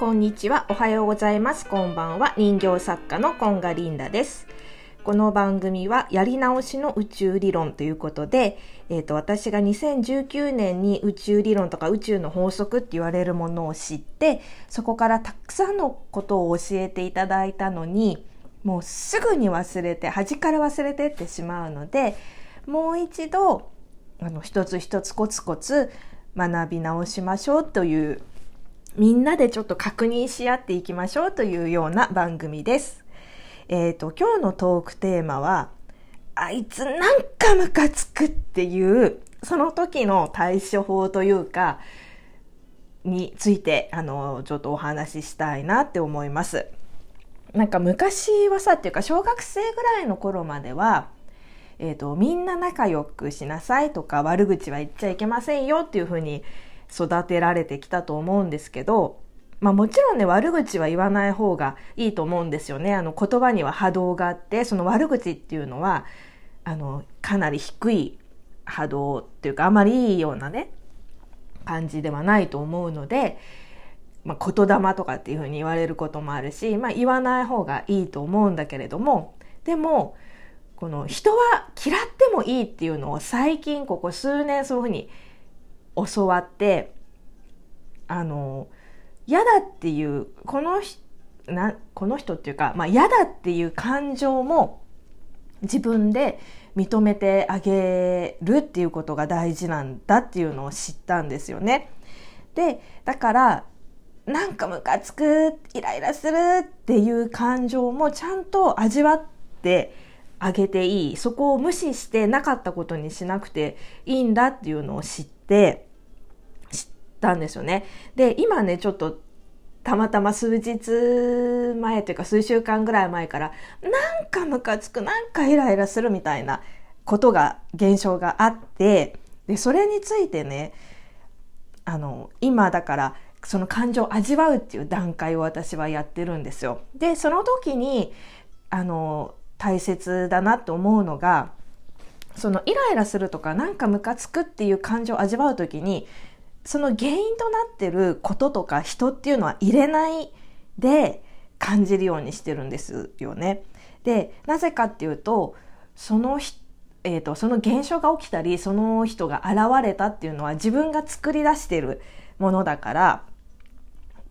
こんにちは。おはようございます。こんばんは。人形作家のコンガリンダです。この番組はやり直しの宇宙理論ということで、えっ、と、私が2019年に宇宙理論とか宇宙の法則って言われるものを知って、そこからたくさんのことを教えていただいたのに、もうすぐに忘れて、端から忘れてってしまうので、もう一度、あの、一つ一つコツコツ学び直しましょうというみんなでちょっと確認し合っていきましょうというような番組です。えっ、と、今日のトークテーマは、あいつなんかムカつくっていう、その時の対処法というか、について、あの、ちょっとお話ししたいなって思います。なんか昔はさ、っていうか小学生ぐらいの頃までは、えっ、と、みんな仲良くしなさいとか、悪口は言っちゃいけませんよっていうふうに育てられてきたと思うんですけど、まあもちろんね、悪口は言わない方がいいと思うんですよね。あの言葉には波動があって、その悪口っていうのは、あの、かなり低い波動っていうか、あまりいいようなね、感じではないと思うので、まあ言霊とかっていうふうに言われることもあるし、まあ言わない方がいいと思うんだけれども、でも、この人は嫌ってもいいっていうのを最近ここ数年そういうふうに教わってあの嫌だっていうこのなこの人っていうか、まあ、嫌だっていう感情も自分で認めてあげるっていうことが大事なんだっていうのを知ったんですよね。でだからなんかムカつくイライラするっていう感情もちゃんと味わってあげていいそこを無視してなかったことにしなくていいんだっていうのを知って知ったんですよね。で今ねちょっとたまたま数日前というか数週間ぐらい前からなんかムカつくなんかイライラするみたいなことが現象があってでそれについてねあの今だからその感情を味わうっていう段階を私はやってるんですよ。でその時にあの大切だなと思うのがそのイライラするとかなんかムカつくっていう感情を味わう時にその原因となってることとか人っていうのは入れないで感じるようにしてるんですよね。でなぜかっていうとそのえーと、とその現象が起きたりその人が現れたっていうのは自分が作り出してるものだから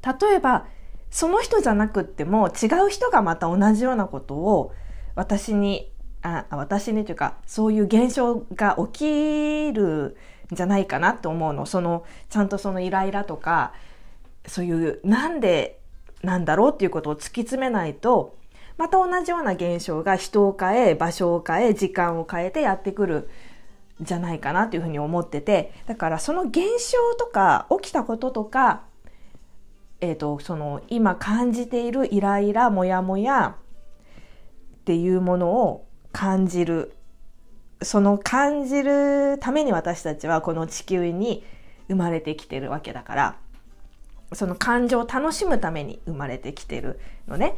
例えばその人じゃなくっても違う人がまた同じようなことを私にあ私にというかそういう現象が起きるんじゃないかなと思うの。そのちゃんとそのイライラとかそういうなんでなんだろうっていうことを突き詰めないとまた同じような現象が人を変え場所を変え時間を変えてやってくるんじゃないかなというふうに思ってて。だからその現象とか起きたこととかえーと、その今感じているイライラモヤモヤっていうものを感じる。その感じるために私たちはこの地球に生まれてきてるわけだから。その感情を楽しむために生まれてきてるのね。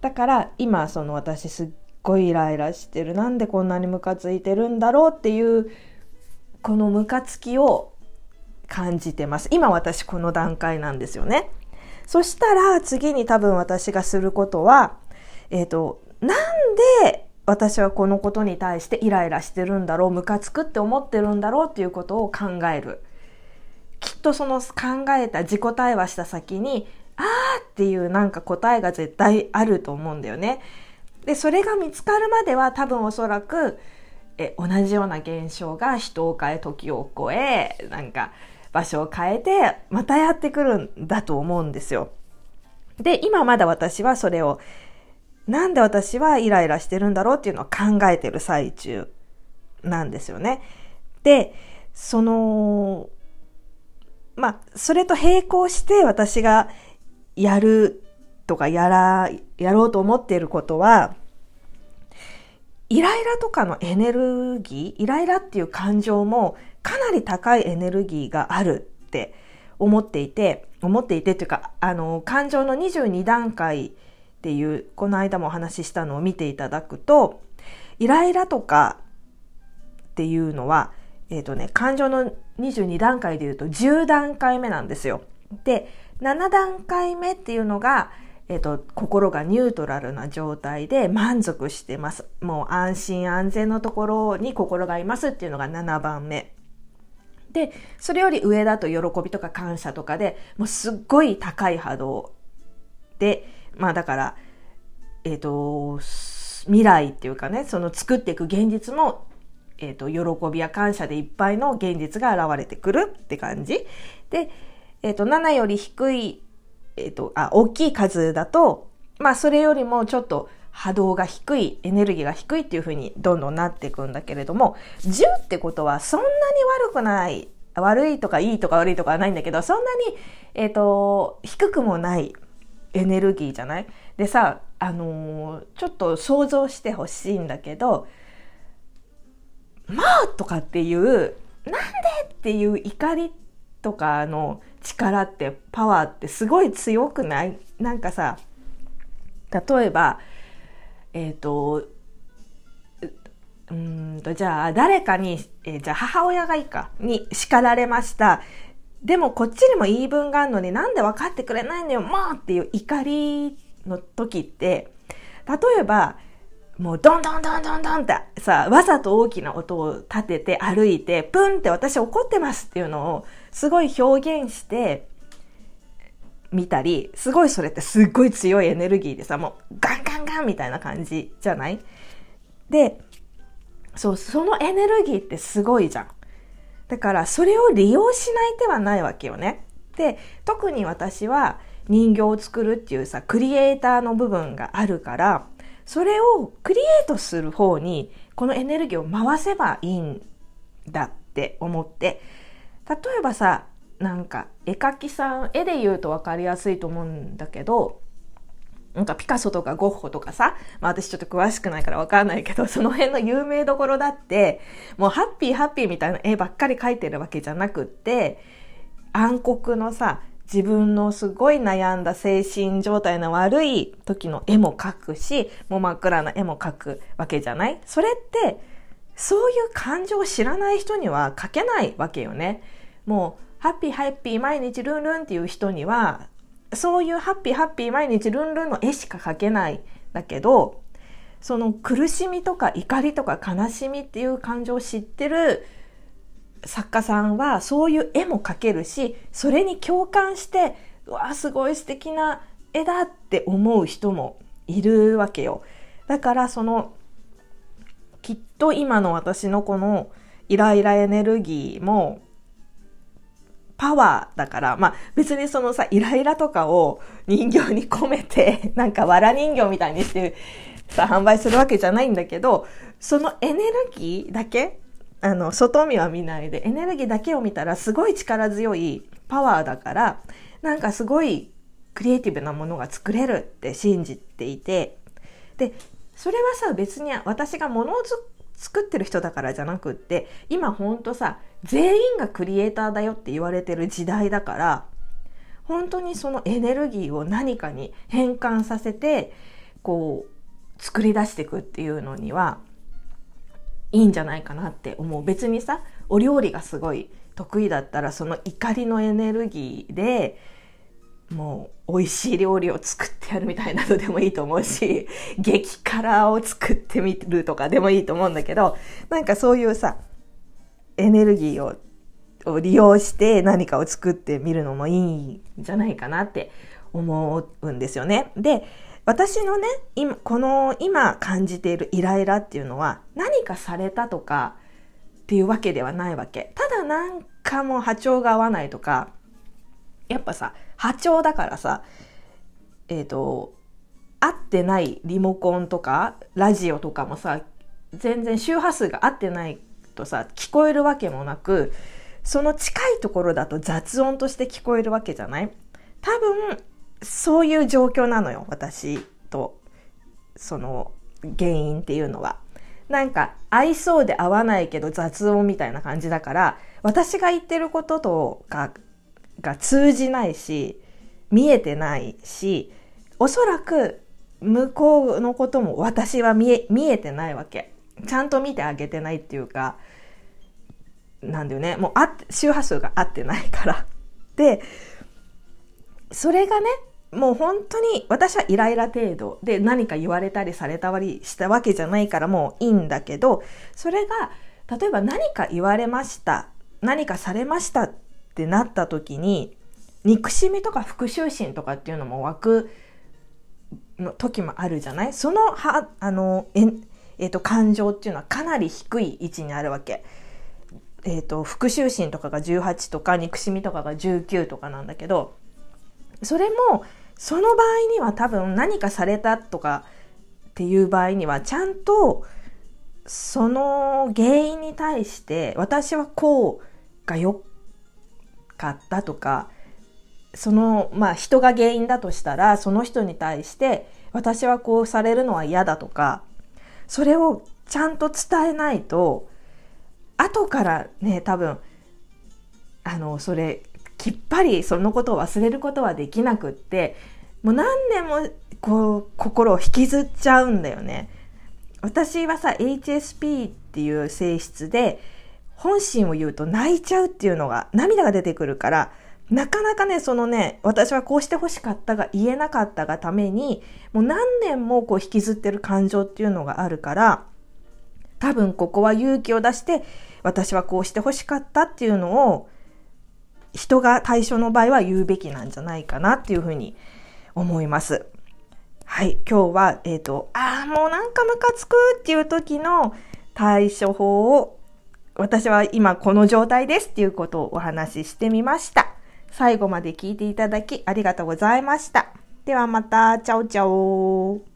だから今その私すっごいイライラしてるなんでこんなにムカついてるんだろうっていうこのムカつきを感じてます。今私この段階なんですよね。そしたら次に多分私がすることは、えっ、ー、と、なんで私はこのことに対してイライラしてるんだろう、ムカつくって思ってるんだろうっていうことを考える。きっとその考えた自己対話した先に、あーっていうなんか答えが絶対あると思うんだよね。で、それが見つかるまでは多分おそらく、え同じような現象が人を変え、時を超え、なんか、場所を変えて、またやってくるんだと思うんですよ。で、今まだ私はそれを、なんで私はイライラしてるんだろうっていうのを考えてる最中なんですよね。で、その、まあ、それと並行して私がやるとかやら、やろうと思っていることは、イライラとかのエネルギー、イライラっていう感情もかなり高いエネルギーがあるって思っていて、思っていてというか、あの、感情の22段階っていう、この間もお話ししたのを見ていただくと、イライラとかっていうのは、えっ、ー、とね、感情の22段階で言うと10段階目なんですよ。で、7段階目っていうのが、えっ、と、心がニュートラルな状態で満足してます。もう安心安全のところに心がいますっていうのが7番目。で、それより上だと喜びとか感謝とかで、もうすっごい高い波動で、まあだから、えっ、ー、と、未来っていうかね、その作っていく現実も、えっ、ー、と、喜びや感謝でいっぱいの現実が現れてくるって感じ。で、えっ、ー、と、7より低い、えっ、と、あ、大きい数だと、まあそれよりもちょっと波動が低い、エネルギーが低いっていう風にどんどんなっていくんだけれども、10ってことはそんなに悪くない、悪いとかいいとか悪いとかはないんだけど、そんなに、えっ、と、低くもないエネルギーじゃない？でさ、あのー、ちょっと想像してほしいんだけど、まあとかっていう、なんでっていう怒りとかの力ってパワーってすごい強くない？なんかさ、例えば、えっ、ー、と、うんと、じゃあ、誰かに、えー、じゃあ母親がいいか、に叱られました。でもこっちにも言い分があるのになんで分かってくれないんだよ、まあっていう怒りの時って、例えば、もうドンドンドンドンドンってさ、わざと大きな音を立てて歩いて、プンって私怒ってますっていうのをすごい表現してみたり、すごいそれってすっごい強いエネルギーでさ、もうガンガンガンみたいな感じじゃない？で、そう、そのエネルギーってすごいじゃん。だからそれを利用しない手はないわけよね。で、特に私は人形を作るっていうさ、クリエイターの部分があるから、それをクリエイトする方に、このエネルギーを回せばいいんだって思って、例えばさ、なんか絵描きさん、絵で言うと分かりやすいと思うんだけど、なんかピカソとかゴッホとかさ、まあ私ちょっと詳しくないからわかんないけど、その辺の有名どころだって、もうハッピーハッピーみたいな絵ばっかり描いてるわけじゃなくって、暗黒のさ、自分のすごい悩んだ精神状態の悪い時の絵も描くし、もう真っ暗な絵も描くわけじゃない？それって、そういう感情を知らない人には描けないわけよね。もう、ハッピーハッピー毎日ルンルンっていう人には、そういうハッピーハッピー毎日ルンルンの絵しか描けないだけど、その苦しみとか怒りとか悲しみっていう感情を知ってる作家さんはそういう絵も描けるし、それに共感して、うわ、すごい素敵な絵だって思う人もいるわけよ。だからその、きっと今の私のこのイライラエネルギーもパワーだから、まあ別にそのさ、イライラとかを人形に込めて、なんか藁人形みたいにしてさ、販売するわけじゃないんだけど、そのエネルギーだけあの、外見は見ないで、エネルギーだけを見たらすごい力強いパワーだから、なんかすごいクリエイティブなものが作れるって信じていて、で、それはさ、別に私が物を作ってる人だからじゃなくって、今ほんとさ、全員がクリエイターだよって言われてる時代だから、本当にそのエネルギーを何かに変換させて、こう、作り出していくっていうのには、いいんじゃないかなって思う。別にさ、お料理がすごい得意だったら、その怒りのエネルギーで、もう美味しい料理を作ってやるみたいなのでもいいと思うし、激辛を作ってみるとかでもいいと思うんだけど、なんかそういうさ、エネルギーをを利用して何かを作ってみるのもいいんじゃないかなって思うんですよね。で、私のね、今、この今感じているイライラっていうのは何かされたとかっていうわけではないわけ。ただなんかもう波長が合わないとか、やっぱさ、波長だからさ、えっ、ー、と、合ってないリモコンとかラジオとかもさ、全然周波数が合ってないとさ、聞こえるわけもなく、その近いところだと雑音として聞こえるわけじゃない？多分、そういう状況なのよ、私と、その原因っていうのは。なんか、合いそうで合わないけど雑音みたいな感じだから、私が言ってることとかが通じないし、見えてないし、おそらく向こうのことも私は見え、見えてないわけ。ちゃんと見てあげてないっていうか、なんだよね。もうあ周波数が合ってないから。で、それがね、もう本当に私はイライラ程度で何か言われたりされたりしたわけじゃないからもういいんだけど、それが例えば何か言われました、何かされましたっってなった時に、憎しみとか復讐心とかっていうのも湧く時もあるじゃない？そのは、あの、え、え、ー、と、感情っていうのはかなり低い位置にあるわけ。え、ー、と、復讐心とかが18とか、憎しみとかが19とかなんだけど、それも、その場合には多分何かされたとかっていう場合には、ちゃんと、その原因に対して、私はこうが良かったとか、その、まあ人が原因だとしたら、その人に対して、私はこうされるのは嫌だとか、それをちゃんと伝えないと、後からね、多分、あの、それ、きっぱりそのことを忘れることはできなくって、もう何年もこう、心を引きずっちゃうんだよね。私はさ、HSP っていう性質で、本心を言うと泣いちゃうっていうのが、涙が出てくるから、なかなかね、そのね、私はこうして欲しかったが言えなかったがために、もう何年もこう引きずってる感情っていうのがあるから、多分ここは勇気を出して、私はこうして欲しかったっていうのを、人が対象の場合は言うべきなんじゃないかなっていうふうに思います。はい、今日は、えっ、ー、と、ああ、もうなんかムカつくっていう時の対処法を、私は今この状態ですっていうことをお話ししてみました。最後まで聞いていただきありがとうございました。ではまた、チャオチャオ